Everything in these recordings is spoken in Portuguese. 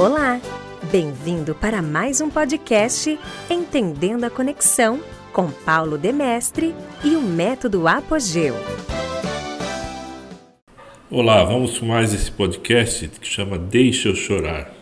Olá! Bem-vindo para mais um podcast Entendendo a Conexão com Paulo Demestre e o Método Apogeu. Olá, vamos com mais esse podcast que chama Deixa eu chorar.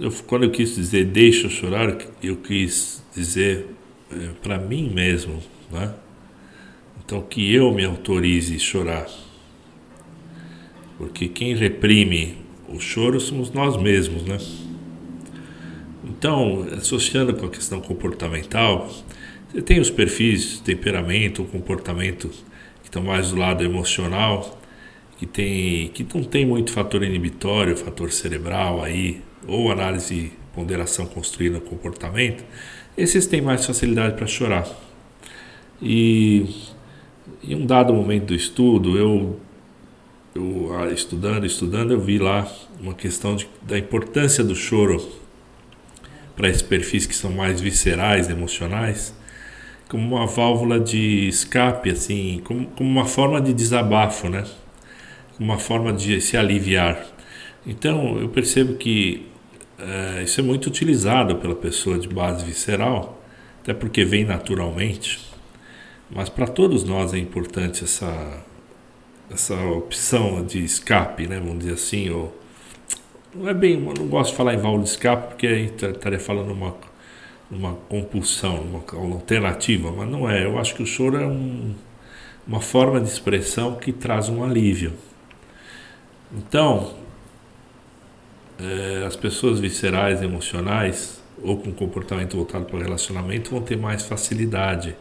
Eu, quando eu quis dizer deixa eu chorar, eu quis dizer é, para mim mesmo, né? Então que eu me autorize a chorar. Porque quem reprime o choro somos nós mesmos, né? Então, associando com a questão comportamental, você tem os perfis, temperamento, comportamento que estão mais do lado emocional, que tem que não tem muito fator inibitório, fator cerebral aí, ou análise ponderação construída no comportamento, esses têm mais facilidade para chorar. E em um dado momento do estudo, eu eu ah, estudando, estudando, eu vi lá uma questão de, da importância do choro para esses perfis que são mais viscerais, emocionais, como uma válvula de escape, assim, como, como uma forma de desabafo, né? Uma forma de se aliviar. Então, eu percebo que é, isso é muito utilizado pela pessoa de base visceral, até porque vem naturalmente. Mas para todos nós é importante essa essa opção de escape, né, vamos dizer assim, ou não é bem, eu não gosto de falar em válvula de escape porque aí estaria falando uma uma compulsão, uma alternativa, mas não é. Eu acho que o choro é um, uma forma de expressão que traz um alívio. Então, é, as pessoas viscerais, emocionais ou com comportamento voltado para o relacionamento vão ter mais facilidade,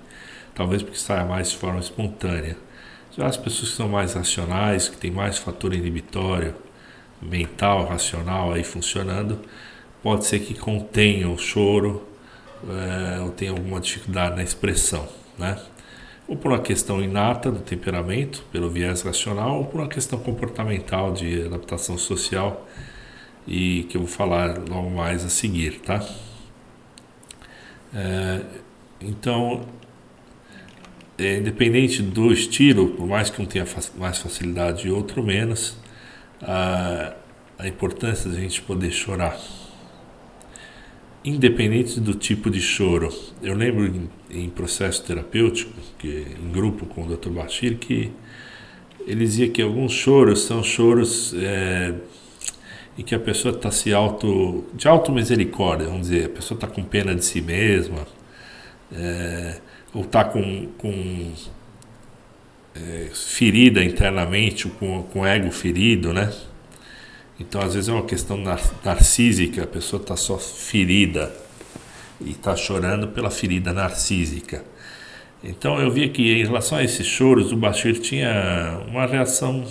talvez porque saia mais de forma espontânea. As pessoas que são mais racionais, que têm mais fator inibitório, mental, racional aí funcionando, pode ser que contenham o choro é, ou tenham alguma dificuldade na expressão, né? Ou por uma questão inata do temperamento, pelo viés racional, ou por uma questão comportamental de adaptação social, e que eu vou falar logo mais a seguir, tá? É, então, é, independente do estilo, por mais que um tenha mais facilidade e outro menos, a, a importância da gente poder chorar. Independente do tipo de choro. Eu lembro em, em processo terapêutico, que, em grupo com o Dr. Bashir, que ele dizia que alguns choros são choros é, em que a pessoa está se auto. de auto-misericórdia, vamos dizer, a pessoa está com pena de si mesma. É, ou está com, com é, ferida internamente, com, com ego ferido, né? Então, às vezes é uma questão nar narcísica, a pessoa está só ferida e está chorando pela ferida narcísica. Então, eu vi que em relação a esses choros, o Bashir tinha uma reação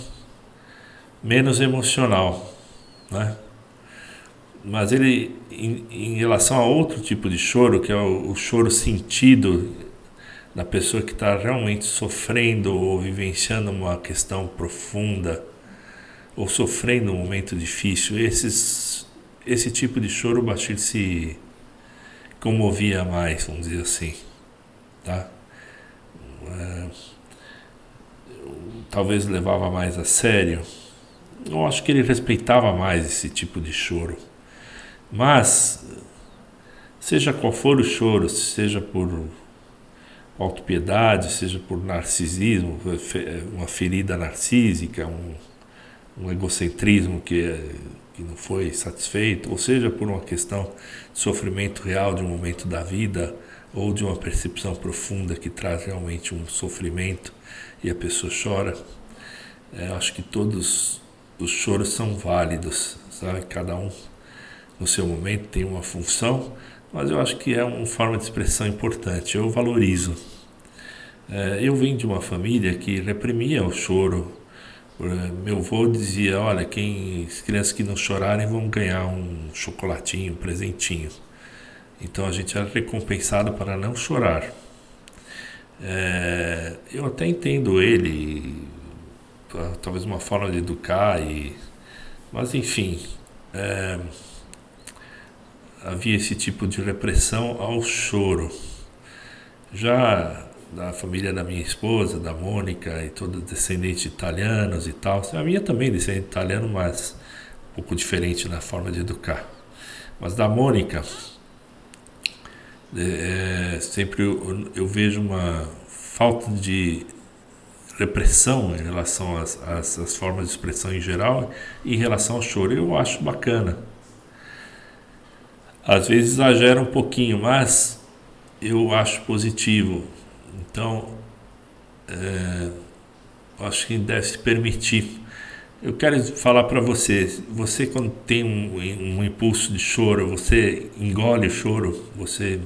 menos emocional, né? Mas ele, em, em relação a outro tipo de choro, que é o, o choro sentido da pessoa que está realmente sofrendo ou vivenciando uma questão profunda ou sofrendo um momento difícil, esses, esse tipo de choro o Bashir se comovia mais, vamos dizer assim, tá? É, talvez levava mais a sério. Eu acho que ele respeitava mais esse tipo de choro. Mas, seja qual for o choro, seja por autopiedade, seja por narcisismo, uma ferida narcísica, um, um egocentrismo que, que não foi satisfeito, ou seja por uma questão de sofrimento real de um momento da vida ou de uma percepção profunda que traz realmente um sofrimento e a pessoa chora. É, acho que todos os choros são válidos, sabe? Cada um no seu momento tem uma função mas eu acho que é uma forma de expressão importante. Eu valorizo. É, eu vim de uma família que reprimia o choro. É, meu avô dizia: Olha, quem, as crianças que não chorarem vão ganhar um chocolatinho, um presentinho. Então a gente era recompensado para não chorar. É, eu até entendo ele, talvez uma forma de educar, e, mas enfim. É, havia esse tipo de repressão ao choro. Já da família da minha esposa, da Mônica, e todos descendentes italianos e tal. A minha também descendente italiano, mas um pouco diferente na forma de educar. Mas da Mônica, é, sempre eu, eu, vejo uma falta de repressão em relação às, às, às, formas de expressão em geral em relação ao choro. Eu acho bacana. Às vezes exagera um pouquinho, mas eu acho positivo. Então, é, acho que deve se permitir. Eu quero falar para você, você quando tem um, um impulso de choro, você engole o choro, você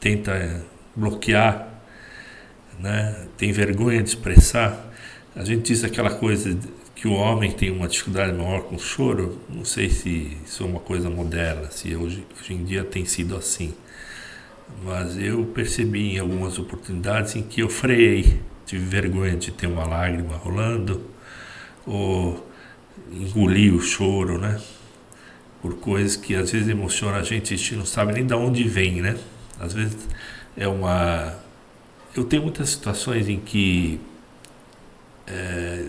tenta bloquear, né? tem vergonha de expressar. A gente diz aquela coisa que o homem tem uma dificuldade maior com o choro. Não sei se isso é uma coisa moderna, se hoje, hoje em dia tem sido assim. Mas eu percebi em algumas oportunidades em que eu freiei, tive vergonha de ter uma lágrima rolando, ou engoli o choro, né? Por coisas que às vezes emocionam a gente, a gente não sabe nem de onde vem, né? Às vezes é uma. Eu tenho muitas situações em que é,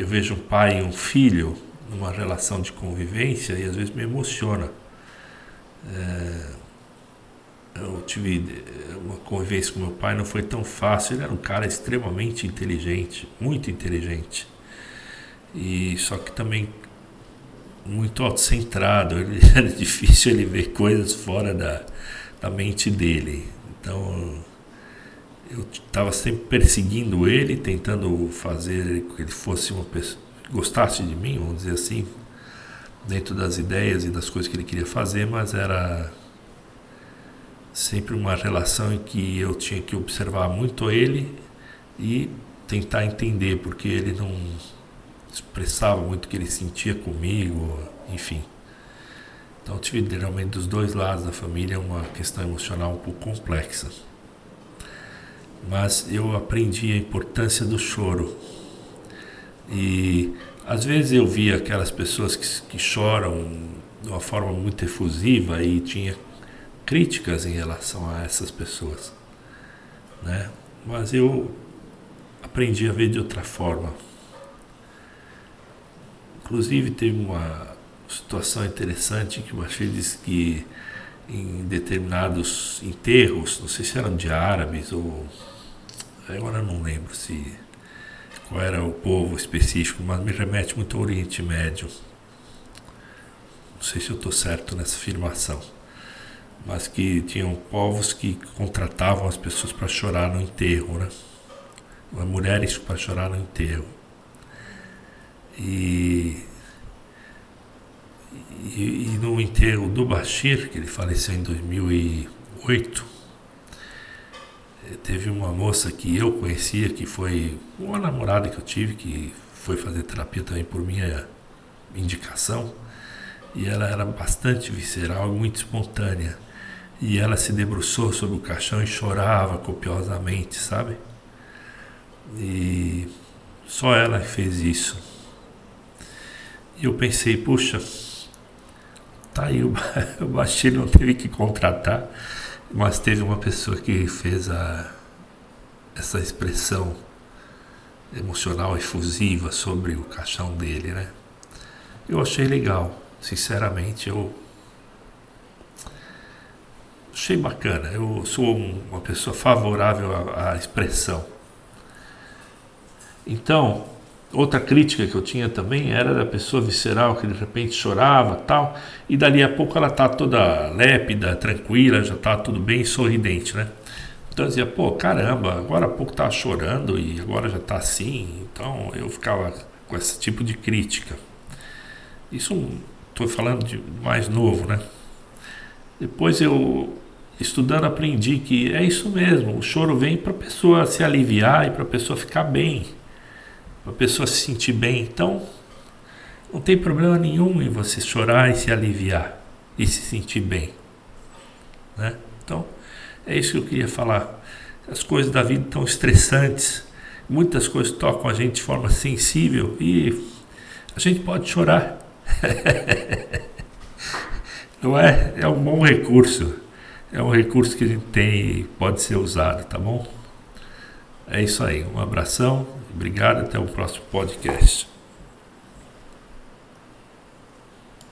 eu vejo um pai e um filho numa relação de convivência e às vezes me emociona. É, eu tive uma convivência com meu pai, não foi tão fácil. Ele era um cara extremamente inteligente, muito inteligente. E só que também muito autocentrado. Ele, era difícil ele ver coisas fora da, da mente dele. Então eu estava sempre perseguindo ele, tentando fazer que ele fosse uma pessoa, gostasse de mim, vamos dizer assim, dentro das ideias e das coisas que ele queria fazer, mas era sempre uma relação em que eu tinha que observar muito ele e tentar entender, porque ele não expressava muito o que ele sentia comigo, enfim. Então tive realmente dos dois lados da família uma questão emocional um pouco complexa. Mas eu aprendi a importância do choro. E às vezes eu via aquelas pessoas que, que choram de uma forma muito efusiva e tinha críticas em relação a essas pessoas, né? Mas eu aprendi a ver de outra forma. Inclusive teve uma situação interessante que o Bashir disse que em determinados enterros, não sei se eram de árabes ou agora não lembro se qual era o povo específico, mas me remete muito ao Oriente Médio. Não sei se eu estou certo nessa afirmação, mas que tinham povos que contratavam as pessoas para chorar no enterro, né? As mulheres para chorar no enterro. E e, e, no enterro do Bashir, que ele faleceu em 2008, eh, teve uma moça que eu conhecia, que foi uma namorada que eu tive, que foi fazer terapia também por minha indicação, e ela era bastante visceral muito espontânea. E ela se debruçou sobre o caixão e chorava copiosamente, sabe? E só ela fez isso. E eu pensei, puxa, Tá aí, o, o não teve que contratar, mas teve uma pessoa que fez a, essa expressão emocional efusiva sobre o caixão dele, né? Eu achei legal, sinceramente, eu achei bacana. Eu sou uma pessoa favorável à, à expressão. Então, Outra crítica que eu tinha também era da pessoa visceral que de repente chorava tal, e dali a pouco ela tá toda lépida, tranquila, já tá tudo bem, sorridente, né? Então eu dizia, pô, caramba, agora há pouco tava chorando e agora já tá assim. Então eu ficava com esse tipo de crítica. Isso estou falando de mais novo, né? Depois eu estudando aprendi que é isso mesmo, o choro vem para a pessoa se aliviar e para a pessoa ficar bem a pessoa se sentir bem. Então, não tem problema nenhum em você chorar e se aliviar e se sentir bem. Né? Então, é isso que eu queria falar. As coisas da vida estão estressantes, muitas coisas tocam a gente de forma sensível e a gente pode chorar. Não é? É um bom recurso. É um recurso que a gente tem e pode ser usado, tá bom? É isso aí. Um abração Obrigado, até o próximo podcast.